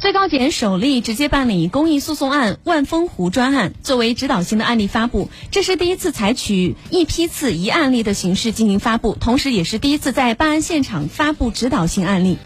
最高检首例直接办理公益诉讼案万峰湖专案作为指导性的案例发布这是第一次采取一批次一案例的形式进行发布同时也是第一次在办案现场发布指导性案例。